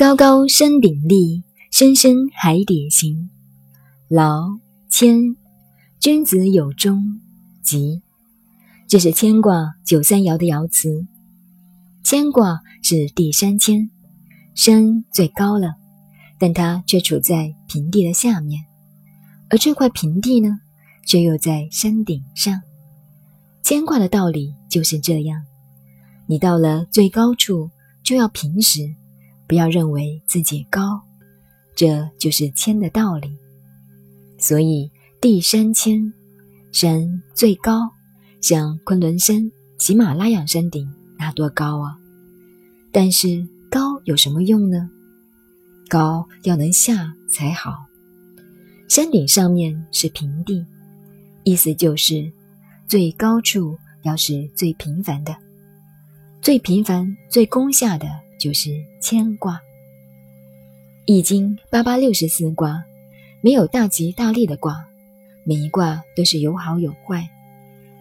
高高山顶立，深深海底行。劳谦，君子有终，吉。这是牵挂九三爻的爻辞。牵挂是第三牵，山最高了，但它却处在平地的下面，而这块平地呢，却又在山顶上。牵挂的道理就是这样：你到了最高处，就要平时，不要认为自己高，这就是谦的道理。所以地三牵，山最高，像昆仑山、喜马拉雅山顶，那多高啊！但是高有什么用呢？高要能下才好。山顶上面是平地，意思就是。最高处要是最平凡的，最平凡、最攻下的就是牵挂。易经八八六十四卦，没有大吉大利的卦，每一卦都是有好有坏，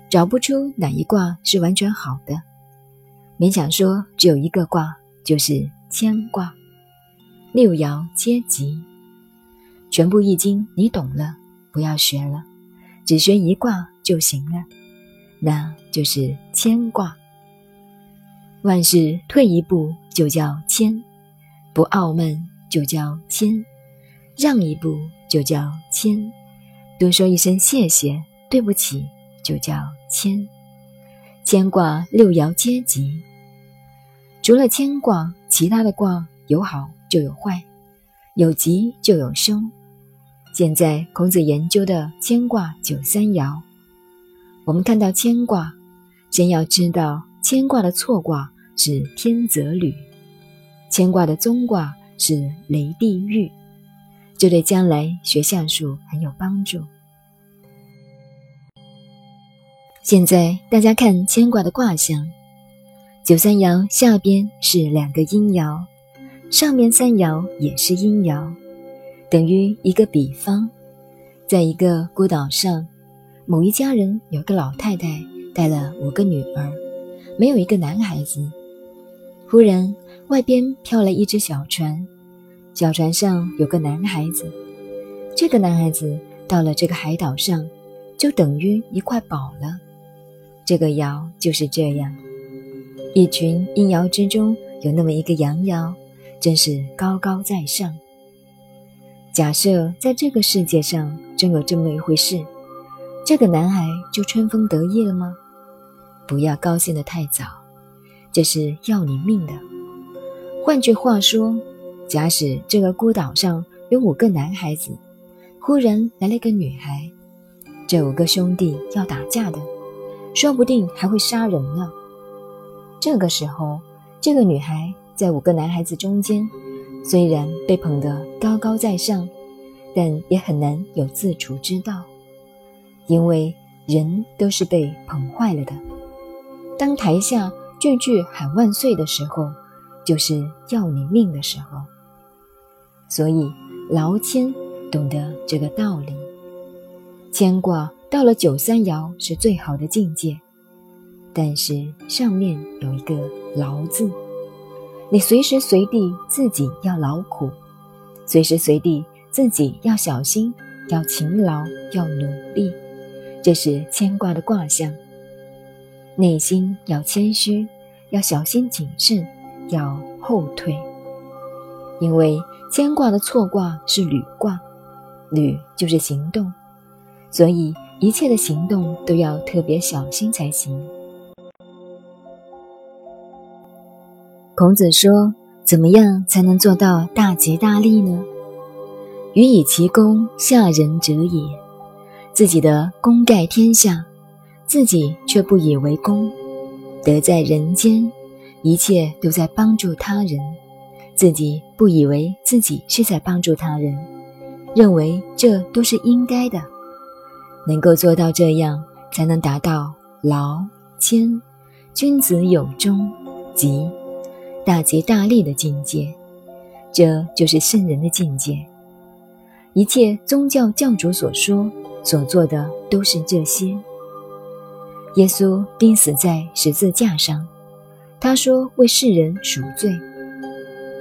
找不出哪一卦是完全好的。勉强说只有一个卦，就是牵挂。六爻皆吉，全部易经你懂了，不要学了，只学一卦就行了。那就是牵挂。万事退一步就叫谦，不傲慢就叫谦，让一步就叫谦，多说一声谢谢、对不起就叫谦。牵挂六爻皆吉，除了牵挂，其他的卦有好就有坏，有吉就有凶。现在孔子研究的牵挂九三爻。我们看到牵挂，先要知道牵挂的错卦是天泽履，牵挂的宗卦是雷地狱，这对将来学相术很有帮助。现在大家看牵挂的卦象，九三爻下边是两个阴爻，上面三爻也是阴爻，等于一个比方，在一个孤岛上。某一家人有个老太太带了五个女儿，没有一个男孩子。忽然，外边飘来一只小船，小船上有个男孩子。这个男孩子到了这个海岛上，就等于一块宝了。这个爻就是这样：一群阴爻之中有那么一个阳爻，真是高高在上。假设在这个世界上真有这么一回事。这个男孩就春风得意了吗？不要高兴得太早，这是要你命的。换句话说，假使这个孤岛上有五个男孩子，忽然来了一个女孩，这五个兄弟要打架的，说不定还会杀人呢。这个时候，这个女孩在五个男孩子中间，虽然被捧得高高在上，但也很难有自处之道。因为人都是被捧坏了的。当台下句句喊万岁的时候，就是要你命的时候。所以劳谦懂得这个道理。牵挂到了九三爻是最好的境界，但是上面有一个劳字，你随时随地自己要劳苦，随时随地自己要小心，要勤劳，要努力。这是牵挂的卦象，内心要谦虚，要小心谨慎，要后退。因为牵挂的错卦是履卦，履就是行动，所以一切的行动都要特别小心才行。孔子说：“怎么样才能做到大吉大利呢？予以其功，下人者也。”自己的功盖天下，自己却不以为功，德在人间，一切都在帮助他人，自己不以为自己是在帮助他人，认为这都是应该的，能够做到这样，才能达到劳谦、君子有终、吉、大吉大利的境界，这就是圣人的境界。一切宗教教主所说。所做的都是这些。耶稣钉死在十字架上，他说为世人赎罪。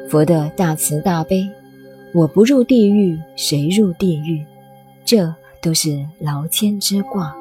佛的大慈大悲，我不入地狱，谁入地狱？这都是劳谦之卦。